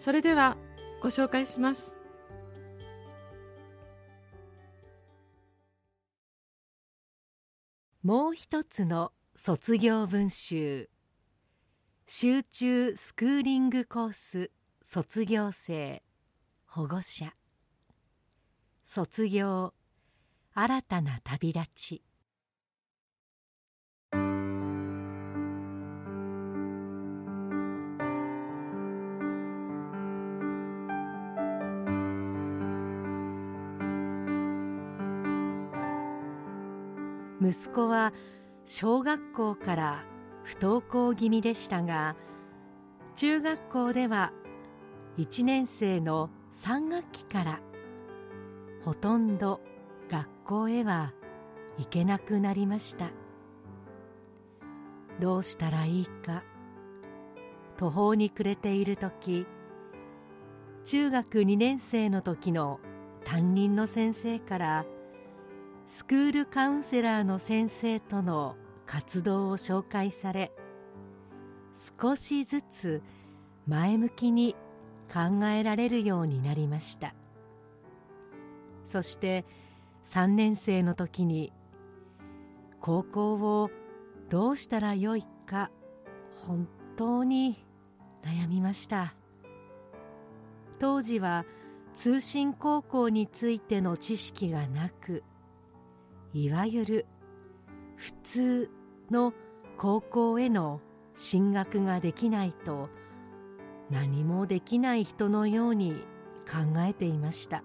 それではご紹介します。もう一つの卒業文集。集中スクーリングコース卒業生。保護者。卒業。新たな旅立ち。息子は小学校から不登校気味でしたが中学校では1年生の3学期からほとんど学校へは行けなくなりました。どうしたらいいか途方に暮れている時中学2年生の時の担任の先生から「スクールカウンセラーの先生との活動を紹介され少しずつ前向きに考えられるようになりました。そして3年生の時に高校をどうしたらよいか本当に悩みました。当時は通信高校についての知識がなくいわゆる普通の高校への進学ができないと何もできない人のように考えていました。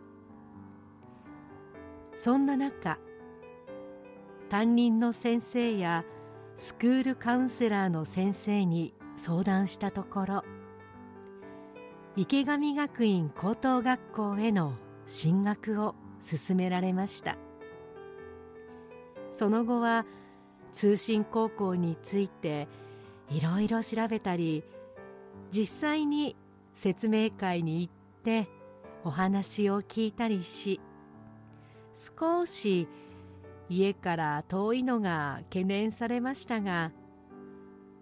そんな中担任の先生やスクールカウンセラーの先生に相談したところ池上学院高等学校への進学を勧められました。その後は通信高校についていろいろ調べたり実際に説明会に行ってお話を聞いたりし少し家から遠いのが懸念されましたが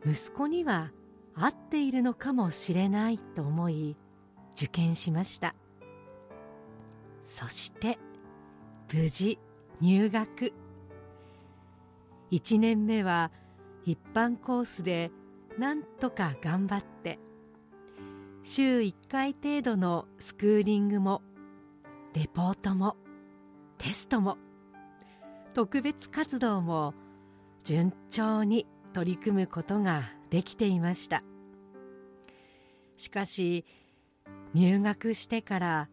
息子には合っているのかもしれないと思い受験しました。そして無事入学。1年目は一般コースでなんとか頑張って。週1回程度のスクーリングもレポートもテストも特別活動も順調に取り組むことができていました。しかし入学してから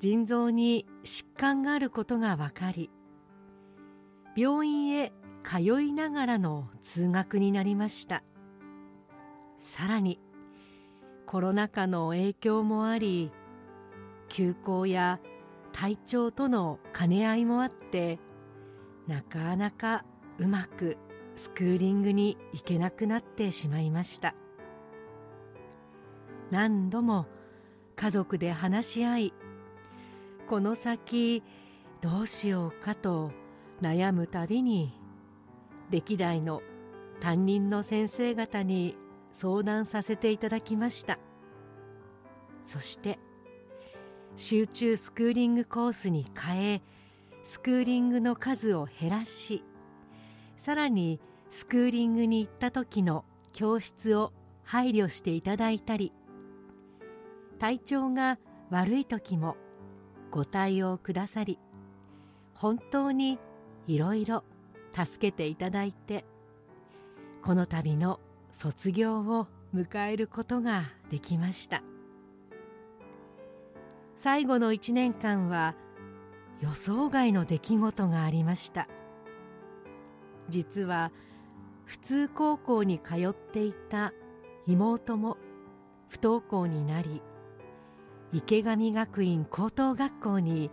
腎臓に疾患があることが分かり病院へ通いながらの通学になりました。さらにコロナ禍の影響もあり休校や体調との兼ね合いもあってなかなかうまくスクーリングに行けなくなってしまいました。何度も家族で話し合いこの先どうしようかと悩むたびに歴代の担任の先生方に相談させていただきました。そして集中スクーリングコースに変えスクーリングの数を減らしさらにスクーリングに行った時の教室を配慮していただいたり体調が悪い時もご対応くださり本当にいろいろ助けていただいてこの度の卒業を迎えることができました。最後の1年間は予想外の出来事がありました。実は普通高校に通っていた妹も不登校になり池上学院高等学校に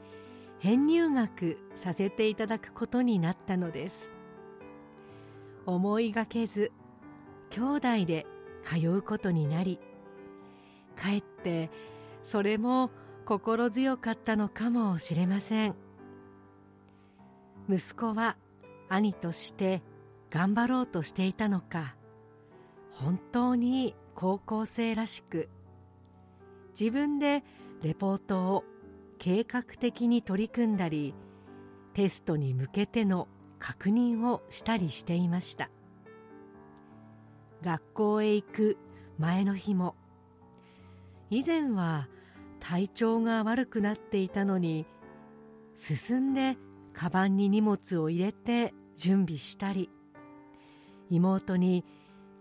編入学させていただくことになったのです。思いがけず兄弟で通うことになりかえってそれも心強かったのかもしれません。息子は兄として頑張ろうとしていたのか本当に高校生らしく自分でレポートを計画的に取り組んだりテストに向けての確認をしたりしていました。学校へ行く前の日も以前は体調が悪くなっていたのに進んでカバンに荷物を入れて準備したり妹に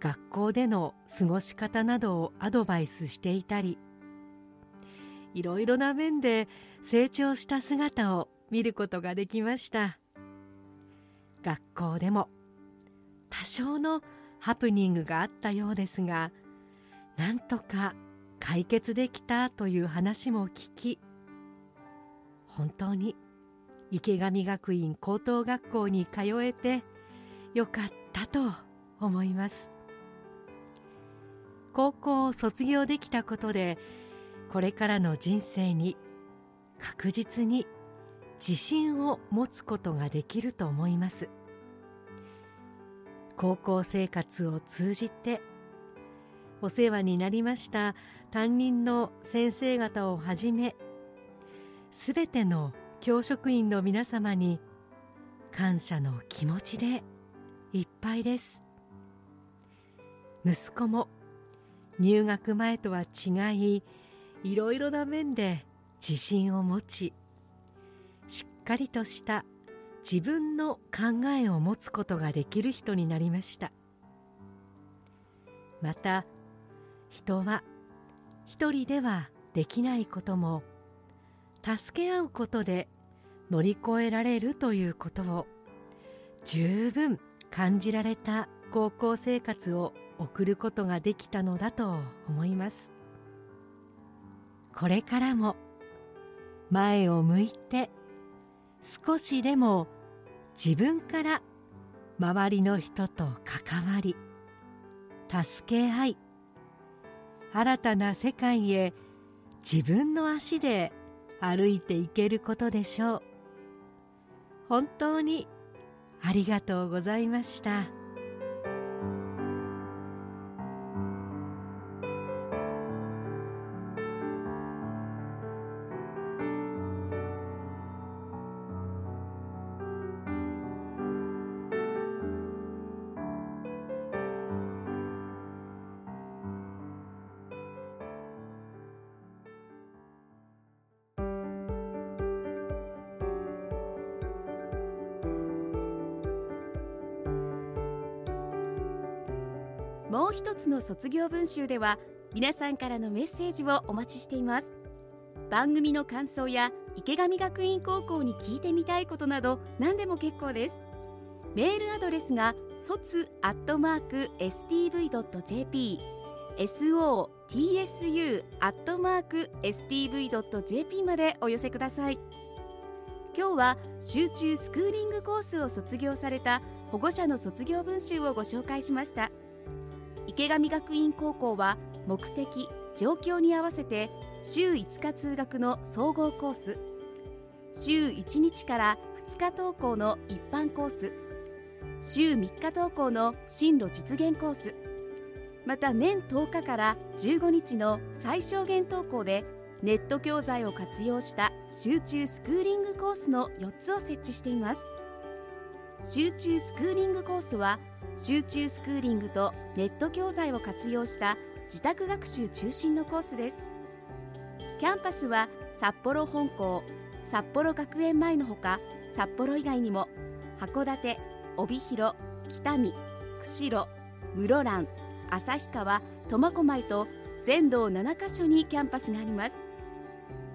学校での過ごし方などをアドバイスしていたりいろいろな面で成長した姿を見ることができました。学校でも多少のハプニングがあったようですがなんとか解決できたという話も聞き本当に池上学院高等学校に通えてよかったと思います。高校を卒業できたことでこれからの人生に確実に自信を持つことができると思います。高校生活を通じてお世話になりました担任の先生方をはじめすべての教職員の皆様に感謝の気持ちでいっぱいです。息子も入学前とは違いいろいろな面で自信を持ちしっかりとした自分の考えを持つことができる人になりました。また人は一人ではできないことも助け合うことで乗り越えられるということを十分感じられた高校生活を送ることができたのだと思います。これからも前を向いて少しでも自分から周りの人と関わり助け合い新たな世界へ自分の足で歩いていけることでしょう。本当にありがとうございました。もう一つの卒業文集では皆さんからのメッセージをお待ちしています。番組の感想や池上学院高校に聞いてみたいことなど何でも結構です。メールアドレスが卒アットマーク stv.jp sotsu アットマーク stv.jp までお寄せください。今日は集中スクーリングコースを卒業された保護者の卒業文集をご紹介しました。池上学院高校は目的状況に合わせて週5日通学の総合コース。週1日から2日登校の一般コース。週3日登校の進路実現コース。また年10日から15日の最小限登校でネット教材を活用した集中スクーリングコースの4つを設置しています。集中スクーリングコースは集中スクーリングとネット教材を活用した自宅学習中心のコースです。キャンパスは札幌本校札幌学園前のほか札幌以外にも函館帯広北見釧路室蘭旭川苫小牧と全道7カ所にキャンパスがあります。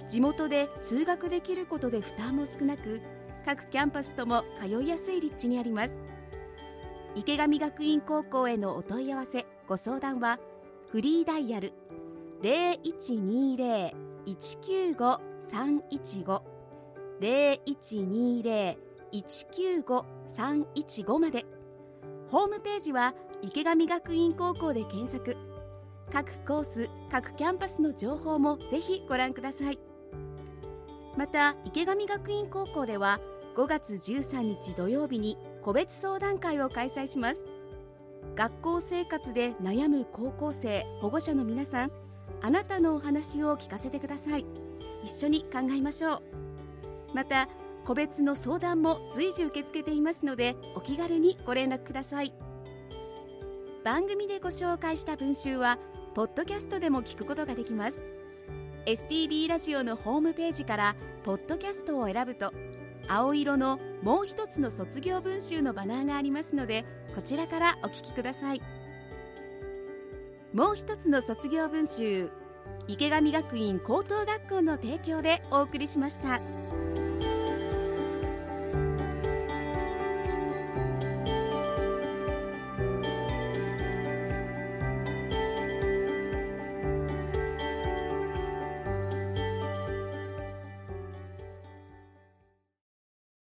地元で通学できることで負担も少なく各キャンパスとも通いやすい立地にあります。池上学院高校へのお問い合わせご相談はフリーダイヤル0120-195-315 0120-195-315まで。ホームページは池上学院高校で検索。各コース各キャンパスの情報もぜひご覧ください。また池上学院高校では5月13日土曜日に個別相談会を開催します。学校生活で悩む高校生保護者の皆さんあなたのお話を聞かせてください。一緒に考えましょう。また個別の相談も随時受け付けていますのでお気軽にご連絡ください。番組でご紹介した文集はポッドキャストでも聞くことができます。STB ラジオのホームページからポッドキャストを選ぶと青色のもう一つの卒業文集のバナーがありますのでこちらからお聞きくださいもう一つの卒業文集池上学院高等学校の提供でお送りしました。